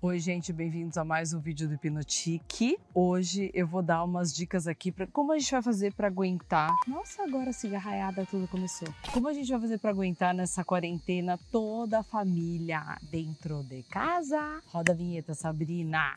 Oi, gente, bem-vindos a mais um vídeo do Hipnotique. Hoje eu vou dar umas dicas aqui para como a gente vai fazer para aguentar. Nossa, agora a cigarraiada tudo começou. Como a gente vai fazer para aguentar nessa quarentena toda a família dentro de casa? Roda a vinheta, Sabrina.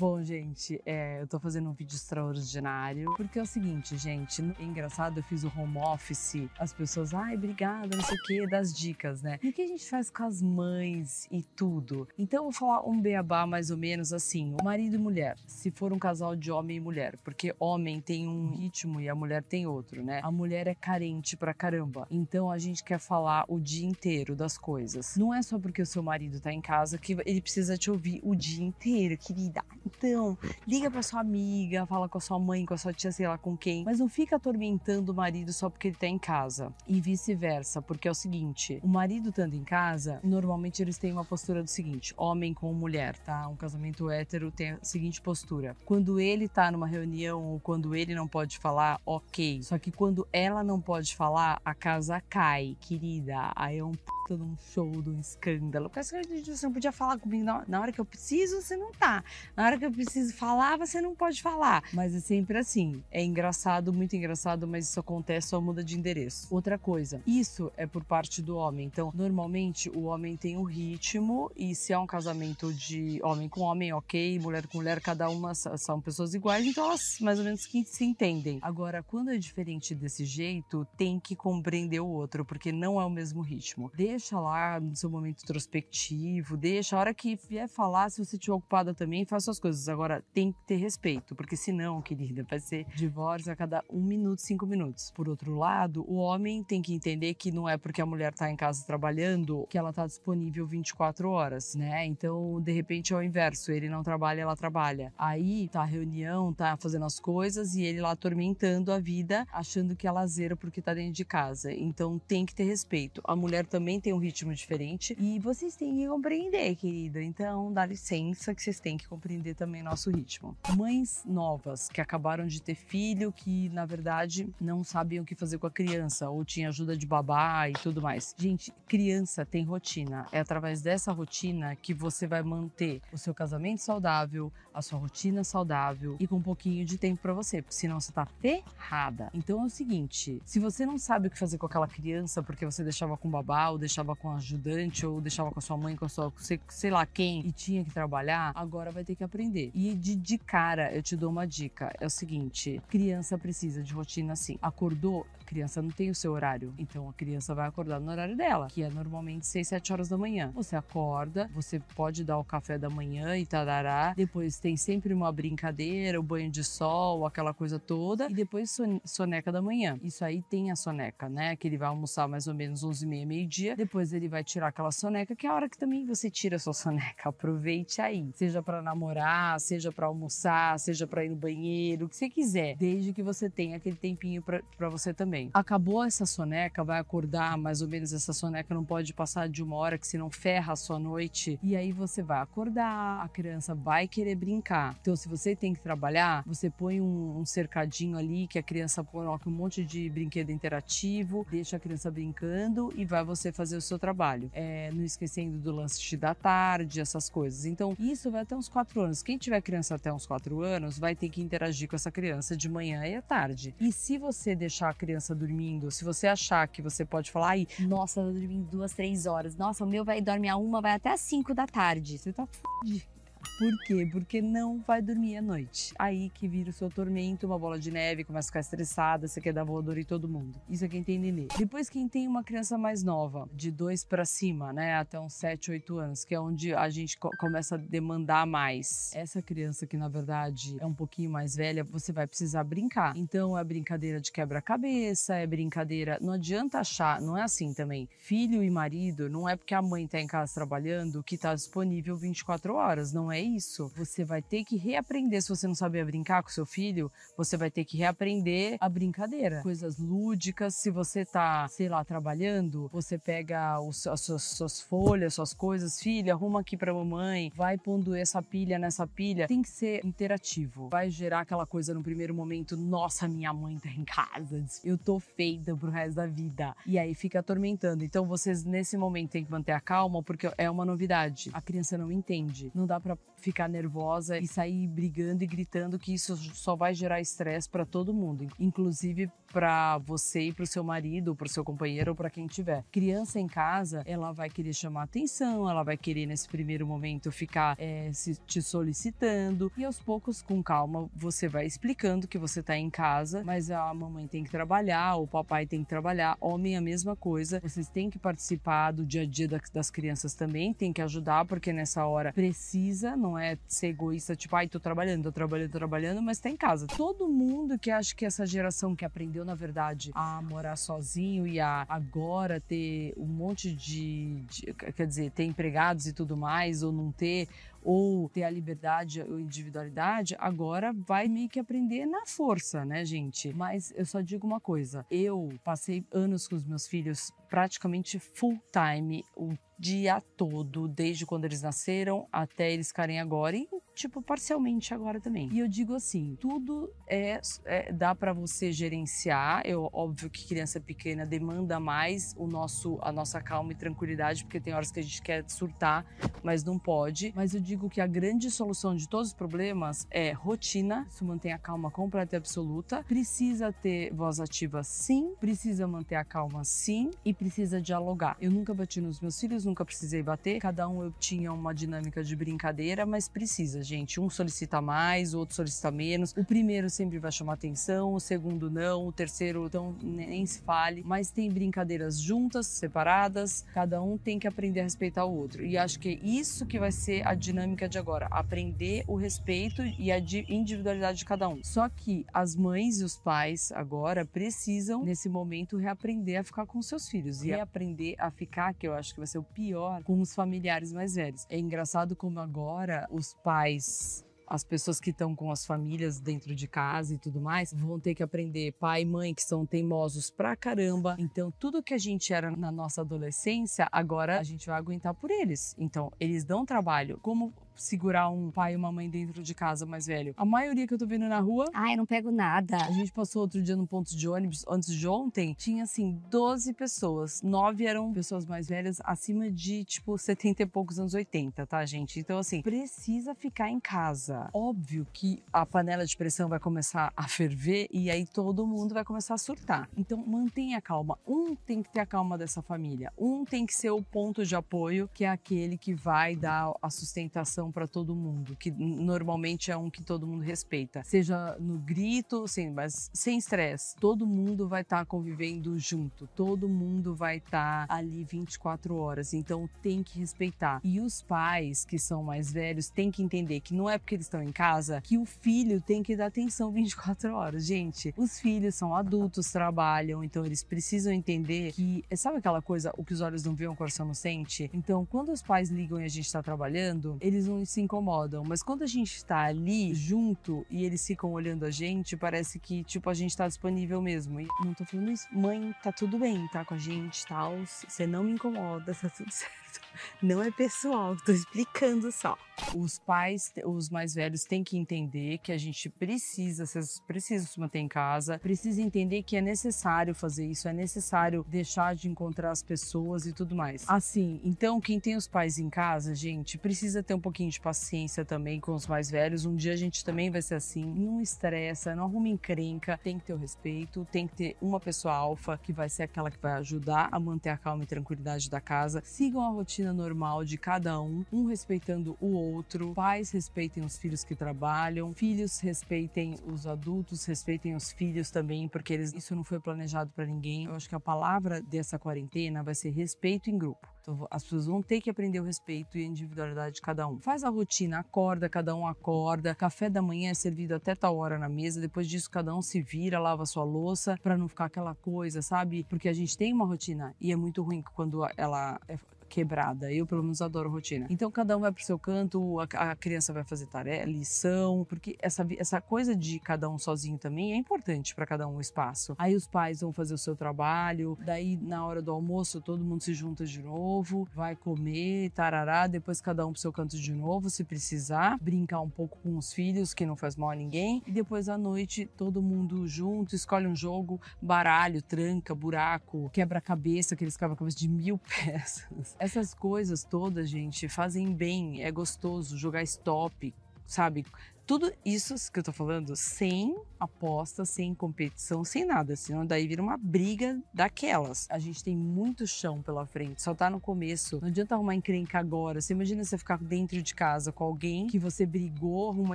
Bom, gente, é, eu tô fazendo um vídeo extraordinário, porque é o seguinte, gente, é engraçado, eu fiz o home office, as pessoas, ai, obrigada, não sei o quê, das dicas, né? E o que a gente faz com as mães e tudo? Então, eu vou falar um beabá mais ou menos assim, o marido e mulher, se for um casal de homem e mulher, porque homem tem um ritmo e a mulher tem outro, né? A mulher é carente pra caramba, então a gente quer falar o dia inteiro das coisas. Não é só porque o seu marido tá em casa que ele precisa te ouvir o dia inteiro, querida. Então, liga pra sua amiga, fala com a sua mãe, com a sua tia, sei lá com quem, mas não fica atormentando o marido só porque ele tá em casa. E vice-versa, porque é o seguinte: o marido estando em casa, normalmente eles têm uma postura do seguinte: homem com mulher, tá? Um casamento hétero tem a seguinte postura. Quando ele tá numa reunião ou quando ele não pode falar, ok. Só que quando ela não pode falar, a casa cai, querida. Aí é um puta de um show, de um escândalo. Porque você não podia falar comigo na hora que eu preciso, você não tá. Na hora que eu preciso falar, você não pode falar. Mas é sempre assim. É engraçado, muito engraçado, mas isso acontece, só muda de endereço. Outra coisa, isso é por parte do homem. Então, normalmente, o homem tem um ritmo e se é um casamento de homem com homem, ok, mulher com mulher, cada uma são pessoas iguais, então elas mais ou menos que se entendem. Agora, quando é diferente desse jeito, tem que compreender o outro, porque não é o mesmo ritmo. Deixa lá no seu momento introspectivo, deixa a hora que vier falar, se você estiver ocupada também, faça suas coisas coisas. Agora, tem que ter respeito, porque senão, querida, vai ser divórcio a cada um minuto, cinco minutos. Por outro lado, o homem tem que entender que não é porque a mulher tá em casa trabalhando que ela tá disponível 24 horas, né? Então, de repente, é o inverso. Ele não trabalha, ela trabalha. Aí, tá a reunião, tá fazendo as coisas e ele lá atormentando a vida, achando que é lazer porque tá dentro de casa. Então, tem que ter respeito. A mulher também tem um ritmo diferente e vocês têm que compreender, querida. Então, dá licença que vocês têm que compreender também nosso ritmo. Mães novas que acabaram de ter filho, que na verdade não sabiam o que fazer com a criança, ou tinha ajuda de babá e tudo mais. Gente, criança tem rotina. É através dessa rotina que você vai manter o seu casamento saudável, a sua rotina saudável e com um pouquinho de tempo para você, porque senão você tá ferrada. Então é o seguinte: se você não sabe o que fazer com aquela criança porque você deixava com babá, ou deixava com ajudante, ou deixava com a sua mãe, com a sua, sei lá quem, e tinha que trabalhar, agora vai ter que aprender E de, de cara, eu te dou uma dica: é o seguinte, criança precisa de rotina assim. Acordou, criança não tem o seu horário. Então a criança vai acordar no horário dela, que é normalmente 6, 7 horas da manhã. Você acorda, você pode dar o café da manhã e tarará. Depois tem sempre uma brincadeira, o banho de sol, aquela coisa toda. E depois soneca da manhã. Isso aí tem a soneca, né? Que ele vai almoçar mais ou menos 11 e meia, meio-dia. Depois ele vai tirar aquela soneca, que é a hora que também você tira a sua soneca. Aproveite aí. Seja para namorar, seja para almoçar, seja para ir no banheiro, o que você quiser. Desde que você tenha aquele tempinho para você também. Acabou essa soneca, vai acordar mais ou menos essa soneca, não pode passar de uma hora, que senão ferra a sua noite. E aí você vai acordar, a criança vai querer brincar. Então, se você tem que trabalhar, você põe um, um cercadinho ali que a criança coloca um monte de brinquedo interativo, deixa a criança brincando e vai você fazer o seu trabalho. É, não esquecendo do lanche da tarde, essas coisas. Então, isso vai até uns 4 anos. Quem tiver criança até uns 4 anos vai ter que interagir com essa criança de manhã e à tarde. E se você deixar a criança dormindo, se você achar que você pode falar, ai, nossa, eu dormi duas, três horas, nossa, o meu vai dormir a uma, vai até às cinco da tarde. Você tá fudido. Por quê? Porque não vai dormir à noite. Aí que vira o seu tormento, uma bola de neve, começa a ficar estressada, você quer dar voador em todo mundo. Isso é quem tem nenê. Depois quem tem uma criança mais nova, de dois para cima, né, até uns 7, 8 anos, que é onde a gente co começa a demandar mais. Essa criança que na verdade é um pouquinho mais velha, você vai precisar brincar. Então é brincadeira de quebra-cabeça, é brincadeira. Não adianta achar, não é assim também. Filho e marido, não é porque a mãe tá em casa trabalhando que tá disponível 24 horas, não é isso. Você vai ter que reaprender. Se você não saber brincar com seu filho, você vai ter que reaprender a brincadeira. Coisas lúdicas. Se você tá, sei lá, trabalhando, você pega os, as suas, suas folhas, suas coisas, filha, arruma aqui pra mamãe, vai pondo essa pilha nessa pilha. Tem que ser interativo. Vai gerar aquela coisa no primeiro momento, nossa, minha mãe tá em casa, eu tô feita pro resto da vida. E aí fica atormentando. Então vocês nesse momento têm que manter a calma porque é uma novidade. A criança não entende. Não dá para ficar nervosa e sair brigando e gritando que isso só vai gerar estresse para todo mundo, inclusive para você e para o seu marido, para o seu companheiro ou para quem tiver. Criança em casa, ela vai querer chamar atenção, ela vai querer nesse primeiro momento ficar é, se, te solicitando e aos poucos, com calma, você vai explicando que você está em casa, mas a mamãe tem que trabalhar, o papai tem que trabalhar, homem a mesma coisa. Vocês têm que participar do dia a dia das crianças também, tem que ajudar porque nessa hora precisa, não é ser egoísta, tipo, ai, tô trabalhando, tô trabalhando, tô trabalhando, mas tá em casa. Todo mundo que acha que essa geração que aprendeu aprendeu, na verdade, a morar sozinho e a agora ter um monte de, de quer dizer, ter empregados e tudo mais, ou não ter, ou ter a liberdade ou individualidade, agora vai meio que aprender na força, né, gente? Mas eu só digo uma coisa: eu passei anos com os meus filhos praticamente full time, o dia todo, desde quando eles nasceram até eles ficarem agora, e tipo, parcialmente agora também. E eu digo assim, tudo é, é dá para você gerenciar. Eu, óbvio que criança pequena demanda mais o nosso, a nossa calma e tranquilidade, porque tem horas que a gente quer surtar, mas não pode. Mas eu digo que a grande solução de todos os problemas é rotina, isso mantém a calma completa e absoluta. Precisa ter voz ativa sim, precisa manter a calma sim e precisa dialogar. Eu nunca bati nos meus filhos, nunca precisei bater. Cada um eu tinha uma dinâmica de brincadeira, mas precisa, gente. Um solicita mais, o outro solicita menos. O primeiro sempre vai chamar atenção, o segundo não, o terceiro então nem se fale. Mas tem brincadeiras juntas, separadas, cada um tem que aprender a respeitar o outro. E acho que é isso que vai ser a dinâmica de agora: aprender o respeito e a individualidade de cada um. Só que as mães e os pais agora precisam, nesse momento, reaprender a ficar com seus filhos e reaprender a ficar, que eu acho que vai ser o pior, com os familiares mais velhos. É engraçado como agora os pais pais as pessoas que estão com as famílias dentro de casa e tudo mais vão ter que aprender pai e mãe que são teimosos pra caramba. Então, tudo que a gente era na nossa adolescência, agora a gente vai aguentar por eles. Então, eles dão trabalho. Como segurar um pai e uma mãe dentro de casa mais velho. A maioria que eu tô vendo na rua. Ai, eu não pego nada. A gente passou outro dia no ponto de ônibus, antes de ontem, tinha assim 12 pessoas. Nove eram pessoas mais velhas, acima de tipo 70 e poucos anos 80, tá, gente? Então, assim, precisa ficar em casa. Óbvio que a panela de pressão vai começar a ferver e aí todo mundo vai começar a surtar. Então, mantenha calma. Um tem que ter a calma dessa família. Um tem que ser o ponto de apoio, que é aquele que vai dar a sustentação para todo mundo, que normalmente é um que todo mundo respeita. Seja no grito, sim, mas sem estresse. Todo mundo vai estar tá convivendo junto, todo mundo vai estar tá ali 24 horas, então tem que respeitar. E os pais que são mais velhos têm que entender que não é porque eles estão em casa que o filho tem que dar atenção 24 horas. Gente, os filhos são adultos, trabalham, então eles precisam entender que, sabe aquela coisa, o que os olhos não veem, o coração não sente? Então, quando os pais ligam e a gente está trabalhando, eles não se incomodam. Mas quando a gente está ali junto e eles ficam olhando a gente, parece que, tipo, a gente tá disponível mesmo. E não tô falando isso. Mãe, tá tudo bem, tá com a gente, tal. Você não me incomoda, tá tudo certo. Não é pessoal, tô explicando só. Os pais, os mais velhos, têm que entender que a gente precisa, vocês precisam se manter em casa, precisa entender que é necessário fazer isso, é necessário deixar de encontrar as pessoas e tudo mais. Assim, então quem tem os pais em casa, gente, precisa ter um pouquinho de paciência também com os mais velhos. Um dia a gente também vai ser assim. Não estressa, não arruma encrenca, tem que ter o respeito, tem que ter uma pessoa alfa que vai ser aquela que vai ajudar a manter a calma e tranquilidade da casa. Sigam a rotina normal de cada um, um respeitando o outro. Pais respeitem os filhos que trabalham, filhos respeitem os adultos, respeitem os filhos também, porque eles, isso não foi planejado para ninguém. Eu acho que a palavra dessa quarentena vai ser respeito em grupo. Então, as pessoas vão ter que aprender o respeito e a individualidade de cada um. Faz a rotina, acorda, cada um acorda. Café da manhã é servido até tal hora na mesa. Depois disso, cada um se vira, lava sua louça, para não ficar aquela coisa, sabe? Porque a gente tem uma rotina e é muito ruim quando ela é quebrada. Eu, pelo menos, adoro rotina. Então, cada um vai pro seu canto, a, a criança vai fazer tarefa, lição, porque essa, essa coisa de cada um sozinho também é importante para cada um o espaço. Aí os pais vão fazer o seu trabalho, daí na hora do almoço todo mundo se junta de novo, vai comer, tarará, depois cada um pro seu canto de novo, se precisar, brincar um pouco com os filhos, que não faz mal a ninguém, e depois à noite todo mundo junto, escolhe um jogo, baralho, tranca, buraco, quebra-cabeça, aqueles quebra-cabeça de mil peças. Essas coisas todas, gente, fazem bem, é gostoso jogar stop, sabe? Tudo isso que eu tô falando sem aposta, sem competição, sem nada, senão daí vira uma briga daquelas. A gente tem muito chão pela frente, só tá no começo. Não adianta arrumar encrenca agora. Você imagina você ficar dentro de casa com alguém que você brigou, arrumou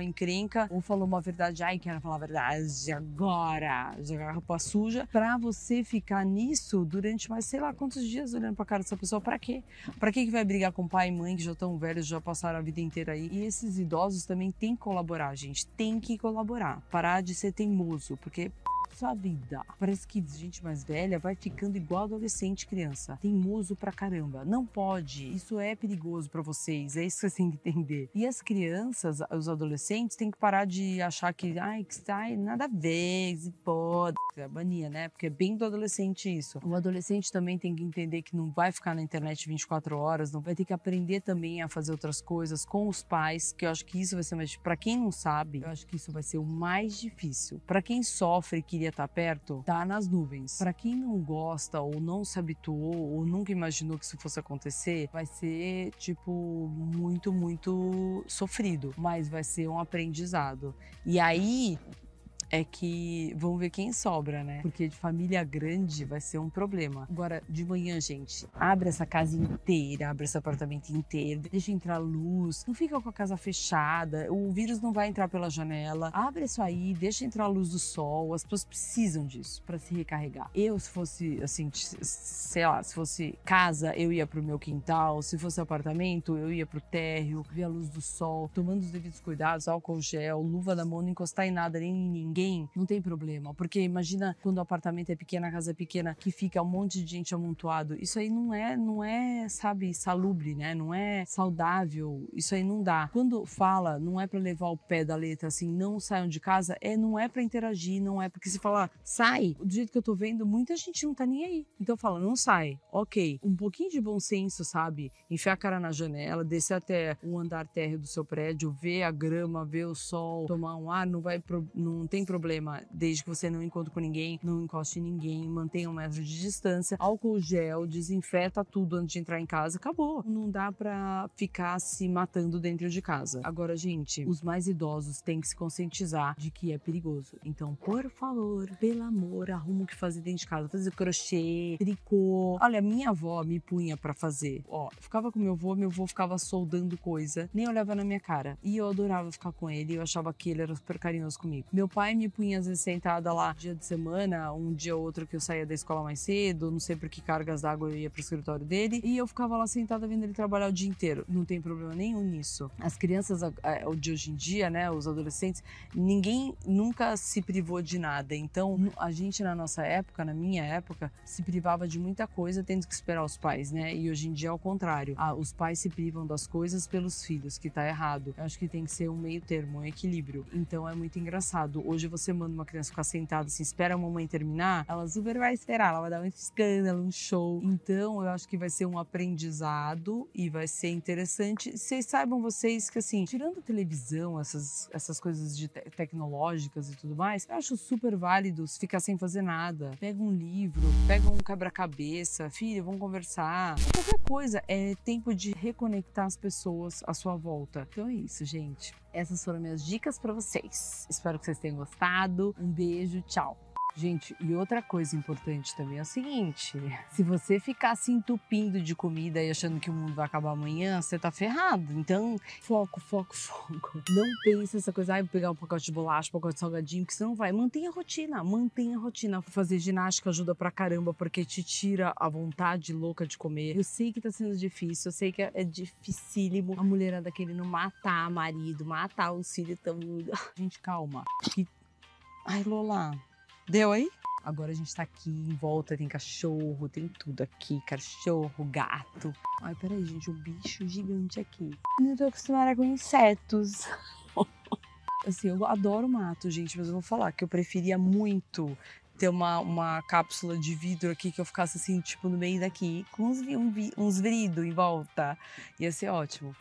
encrenca ou falou uma verdade, ai, quero falar a verdade agora, jogar roupa suja, pra você ficar nisso durante mais sei lá quantos dias olhando pra cara dessa pessoa, pra quê? Pra que vai brigar com pai e mãe que já estão velhos, já passaram a vida inteira aí? E esses idosos também têm que colaborar colaborar, gente. Tem que colaborar. Parar de ser teimoso, porque sua vida. Parece que gente mais velha vai ficando igual adolescente criança. Teimoso pra caramba. Não pode. Isso é perigoso para vocês. É isso que vocês têm que entender. E as crianças, os adolescentes, têm que parar de achar que, ai, que sai nada a ver, se pode. É mania, né? Porque é bem do adolescente isso. O adolescente também tem que entender que não vai ficar na internet 24 horas, não vai ter que aprender também a fazer outras coisas com os pais, que eu acho que isso vai ser mais. Para quem não sabe, eu acho que isso vai ser o mais difícil. Para quem sofre queria queria estar perto, tá nas nuvens. Para quem não gosta ou não se habituou ou nunca imaginou que isso fosse acontecer, vai ser tipo muito, muito sofrido, mas vai ser um aprendizado. E aí é que vamos ver quem sobra, né? Porque de família grande vai ser um problema. Agora, de manhã, gente, abre essa casa inteira, abre esse apartamento inteiro, deixa entrar luz, não fica com a casa fechada, o vírus não vai entrar pela janela. Abre isso aí, deixa entrar a luz do sol, as pessoas precisam disso para se recarregar. Eu, se fosse, assim, sei lá, se fosse casa, eu ia pro meu quintal, se fosse apartamento, eu ia pro térreo, ver a luz do sol, tomando os devidos cuidados, álcool gel, luva da mão, não encostar em nada, nem em ninguém ninguém, não tem problema. Porque imagina quando o apartamento é pequeno, a casa é pequena, que fica um monte de gente amontoado. Isso aí não é, não é, sabe, salubre, né? Não é saudável. Isso aí não dá. Quando fala, não é para levar o pé da letra assim, não saiam de casa, é não é para interagir, não é porque se falar, sai, do jeito que eu tô vendo, muita gente não tá nem aí. Então fala, não sai. OK. Um pouquinho de bom senso, sabe? Enfiar a cara na janela, descer até o andar térreo do seu prédio, ver a grama, ver o sol, tomar um ar, não vai não tem problema, desde que você não encontre com ninguém, não encoste em ninguém, mantenha um metro de distância, álcool gel, desinfeta tudo antes de entrar em casa, acabou. Não dá para ficar se matando dentro de casa. Agora, gente, os mais idosos têm que se conscientizar de que é perigoso. Então, por favor, pelo amor, arruma o que fazer dentro de casa, fazer crochê, tricô. Olha, minha avó me punha para fazer. Ó, ficava com meu avô, meu avô ficava soldando coisa, nem olhava na minha cara. E eu adorava ficar com ele, eu achava que ele era super carinhoso comigo. Meu pai me punha às vezes sentada lá dia de semana, um dia ou outro que eu saía da escola mais cedo, não sei por que cargas d'água eu ia pro escritório dele, e eu ficava lá sentada vendo ele trabalhar o dia inteiro. Não tem problema nenhum nisso. As crianças de hoje em dia, né, os adolescentes, ninguém nunca se privou de nada. Então, a gente na nossa época, na minha época, se privava de muita coisa tendo que esperar os pais, né? E hoje em dia é o contrário. Ah, os pais se privam das coisas pelos filhos, que tá errado. Eu acho que tem que ser um meio termo, um equilíbrio. Então é muito engraçado. Hoje Hoje você manda uma criança ficar sentada assim, espera a mamãe terminar, ela super vai esperar, ela vai dar um escândalo, um show. Então, eu acho que vai ser um aprendizado e vai ser interessante. Vocês saibam vocês que assim, tirando televisão, essas, essas coisas de te tecnológicas e tudo mais, eu acho super válido ficar sem fazer nada. Pega um livro, pega um quebra-cabeça, filho, vamos conversar. Qualquer coisa, é tempo de reconectar as pessoas à sua volta. Então é isso, gente. Essas foram minhas dicas para vocês. Espero que vocês tenham gostado. Um beijo, tchau. Gente, e outra coisa importante também é o seguinte: se você ficar se entupindo de comida e achando que o mundo vai acabar amanhã, você tá ferrado. Então, foco, foco, foco. Não pense essa coisa, ah, vou pegar um pacote de bolacha, um pacote de salgadinho, que você não vai. Mantenha a rotina, mantenha a rotina. Fazer ginástica ajuda pra caramba, porque te tira a vontade louca de comer. Eu sei que tá sendo difícil, eu sei que é dificílimo a mulherada querendo matar marido, matar o filho tão. Gente, calma. Que... Ai, Lola. Deu aí? Agora a gente tá aqui em volta, tem cachorro, tem tudo aqui, cachorro, gato. Ai, peraí, gente, um bicho gigante aqui. Eu tô acostumada com insetos. assim, eu adoro mato, gente, mas eu vou falar que eu preferia muito ter uma, uma cápsula de vidro aqui que eu ficasse assim, tipo, no meio daqui, com uns, um, uns vidros em volta. Ia ser ótimo.